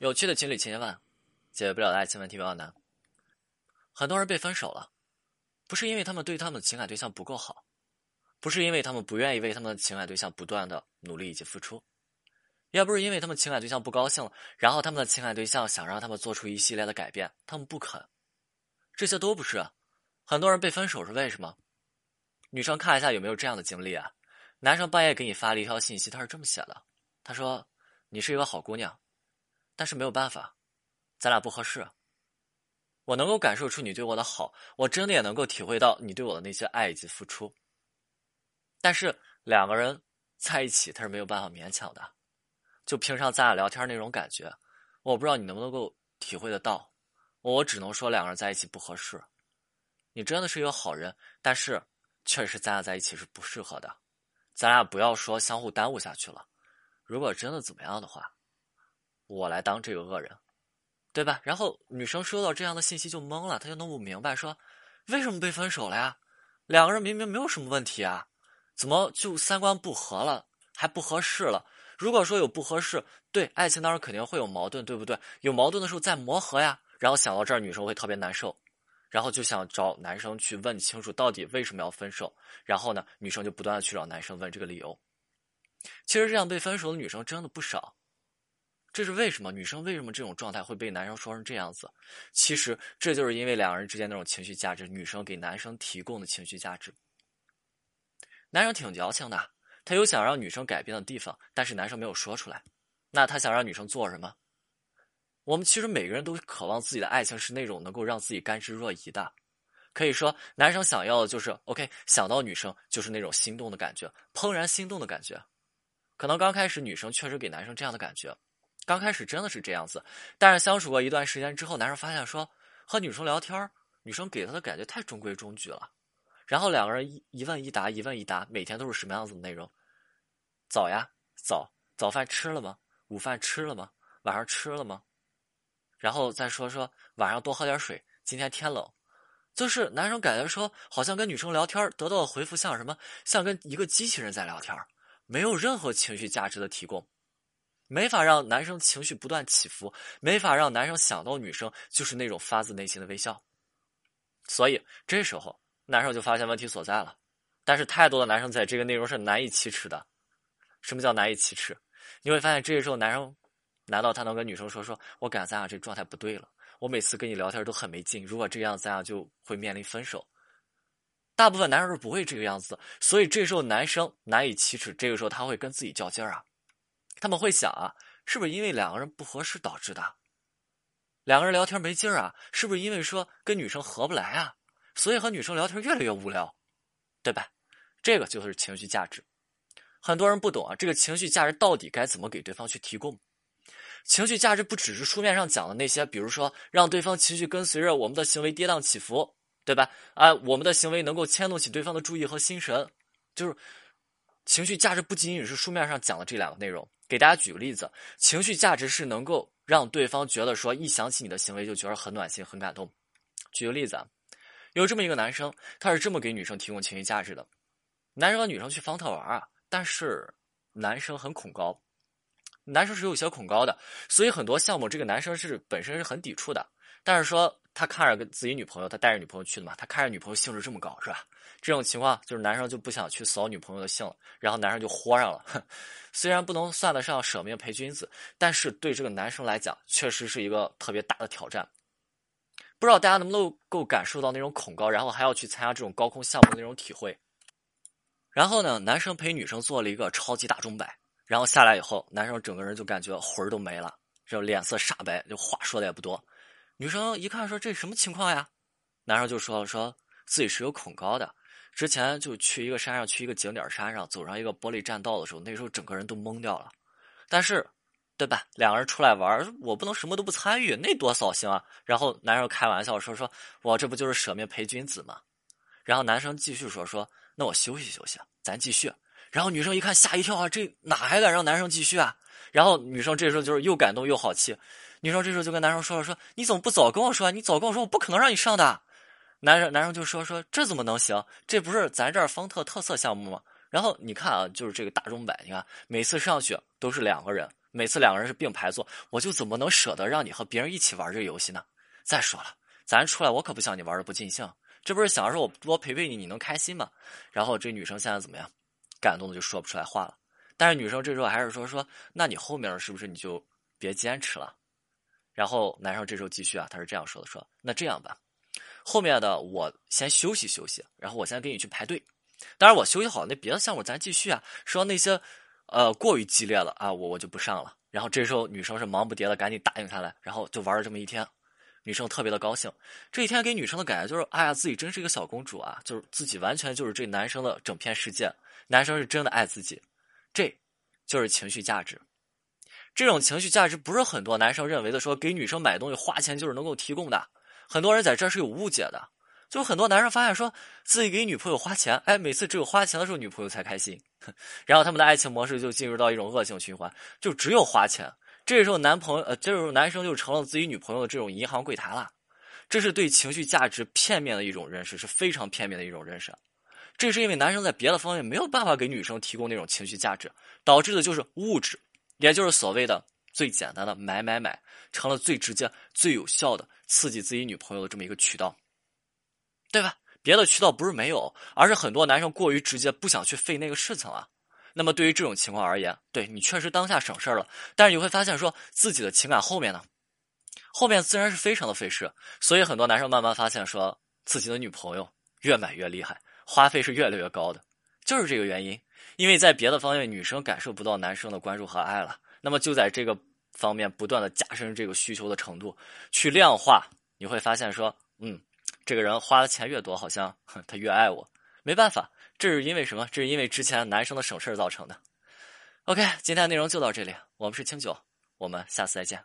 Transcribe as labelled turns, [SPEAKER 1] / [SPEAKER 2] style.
[SPEAKER 1] 有趣的情侣千千万，解决不了的爱情问题比较难。很多人被分手了，不是因为他们对他们的情感对象不够好，不是因为他们不愿意为他们的情感对象不断的努力以及付出，也不是因为他们情感对象不高兴了，然后他们的情感对象想让他们做出一系列的改变，他们不肯。这些都不是。很多人被分手是为什么？女生看一下有没有这样的经历啊？男生半夜给你发了一条信息，他是这么写的：“他说你是一个好姑娘。”但是没有办法，咱俩不合适。我能够感受出你对我的好，我真的也能够体会到你对我的那些爱以及付出。但是两个人在一起，他是没有办法勉强的。就平常咱俩聊天那种感觉，我不知道你能不能够体会得到。我只能说两个人在一起不合适。你真的是一个好人，但是确实咱俩在一起是不适合的。咱俩不要说相互耽误下去了。如果真的怎么样的话。我来当这个恶人，对吧？然后女生收到这样的信息就懵了，她就弄不明白，说为什么被分手了呀？两个人明明没有什么问题啊，怎么就三观不合了，还不合适了？如果说有不合适，对爱情当中肯定会有矛盾，对不对？有矛盾的时候再磨合呀。然后想到这儿，女生会特别难受，然后就想找男生去问清楚到底为什么要分手。然后呢，女生就不断的去找男生问这个理由。其实这样被分手的女生真的不少。这是为什么？女生为什么这种状态会被男生说成这样子？其实这就是因为两个人之间那种情绪价值，女生给男生提供的情绪价值。男生挺矫情的，他有想让女生改变的地方，但是男生没有说出来。那他想让女生做什么？我们其实每个人都渴望自己的爱情是那种能够让自己甘之若饴的。可以说，男生想要的就是 OK，想到女生就是那种心动的感觉，怦然心动的感觉。可能刚开始女生确实给男生这样的感觉。刚开始真的是这样子，但是相处过一段时间之后，男生发现说和女生聊天，女生给他的感觉太中规中矩了。然后两个人一一问一答，一问一答，每天都是什么样子的内容？早呀，早，早饭吃了吗？午饭吃了吗？晚上吃了吗？然后再说说晚上多喝点水，今天天冷。就是男生感觉说，好像跟女生聊天得到的回复像什么？像跟一个机器人在聊天，没有任何情绪价值的提供。没法让男生情绪不断起伏，没法让男生想到女生就是那种发自内心的微笑，所以这时候男生就发现问题所在了。但是太多的男生在这个内容是难以启齿的。什么叫难以启齿？你会发现这个时候男生，难道他能跟女生说说，我感觉咱俩这状态不对了，我每次跟你聊天都很没劲，如果这样咱俩就会面临分手。大部分男生是不会这个样子的，所以这时候男生难以启齿，这个时候他会跟自己较劲儿啊。他们会想啊，是不是因为两个人不合适导致的？两个人聊天没劲儿啊，是不是因为说跟女生合不来啊？所以和女生聊天越来越无聊，对吧？这个就是情绪价值。很多人不懂啊，这个情绪价值到底该怎么给对方去提供？情绪价值不只是书面上讲的那些，比如说让对方情绪跟随着我们的行为跌宕起伏，对吧？啊，我们的行为能够牵动起对方的注意和心神，就是情绪价值不仅仅是书面上讲的这两个内容。给大家举个例子，情绪价值是能够让对方觉得说一想起你的行为就觉得很暖心、很感动。举个例子啊，有这么一个男生，他是这么给女生提供情绪价值的：男生和女生去方特玩啊，但是男生很恐高，男生是有些恐高的，所以很多项目这个男生是本身是很抵触的。但是说他看着跟自己女朋友，他带着女朋友去的嘛，他看着女朋友兴致这么高，是吧？这种情况就是男生就不想去扫女朋友的兴了，然后男生就豁上了。虽然不能算得上舍命陪君子，但是对这个男生来讲，确实是一个特别大的挑战。不知道大家能不能够感受到那种恐高，然后还要去参加这种高空项目的那种体会。然后呢，男生陪女生做了一个超级大钟摆，然后下来以后，男生整个人就感觉魂儿都没了，就脸色煞白，就话说的也不多。女生一看说：“这什么情况呀？”男生就说：“说自己是有恐高的。”之前就去一个山上，去一个景点山上，走上一个玻璃栈道的时候，那时候整个人都懵掉了。但是，对吧？两个人出来玩，我不能什么都不参与，那多扫兴啊！然后男生开玩笑说：“说我这不就是舍命陪君子吗？”然后男生继续说：“说那我休息休息，咱继续。”然后女生一看吓一跳啊，这哪还敢让男生继续啊？然后女生这时候就是又感动又好气，女生这时候就跟男生说了：“说你怎么不早跟我说？你早跟我说，我不可能让你上的。”男生男生就说说这怎么能行？这不是咱这儿方特特色项目吗？然后你看啊，就是这个大钟摆，你看每次上去都是两个人，每次两个人是并排坐，我就怎么能舍得让你和别人一起玩这个游戏呢？再说了，咱出来我可不想你玩的不尽兴，这不是想着我多陪陪你，你能开心吗？然后这女生现在怎么样？感动的就说不出来话了。但是女生这时候还是说说，那你后面是不是你就别坚持了？然后男生这时候继续啊，他是这样说的：说那这样吧，后面的我先休息休息，然后我先跟你去排队。当然我休息好，那别的项目咱继续啊。说那些。呃，过于激烈了啊，我我就不上了。然后这时候女生是忙不迭的，赶紧答应下来，然后就玩了这么一天。女生特别的高兴，这一天给女生的感觉就是，哎呀，自己真是一个小公主啊，就是自己完全就是这男生的整片世界，男生是真的爱自己，这就是情绪价值。这种情绪价值不是很多男生认为的，说给女生买东西花钱就是能够提供的，很多人在这是有误解的。就很多男生发现说自己给女朋友花钱，哎，每次只有花钱的时候女朋友才开心，然后他们的爱情模式就进入到一种恶性循环，就只有花钱。这时候男朋友呃，这时候男生就成了自己女朋友的这种银行柜台了。这是对情绪价值片面的一种认识，是非常片面的一种认识。这是因为男生在别的方面没有办法给女生提供那种情绪价值，导致的就是物质，也就是所谓的最简单的买买买，成了最直接、最有效的刺激自己女朋友的这么一个渠道。对吧？别的渠道不是没有，而是很多男生过于直接，不想去费那个事情了。那么对于这种情况而言，对你确实当下省事儿了，但是你会发现说自己的情感后面呢，后面自然是非常的费事。所以很多男生慢慢发现说自己的女朋友越买越厉害，花费是越来越高的，就是这个原因。因为在别的方面女生感受不到男生的关注和爱了，那么就在这个方面不断的加深这个需求的程度，去量化，你会发现说，嗯。这个人花的钱越多，好像他越爱我。没办法，这是因为什么？这是因为之前男生的省事造成的。OK，今天的内容就到这里。我们是清酒，我们下次再见。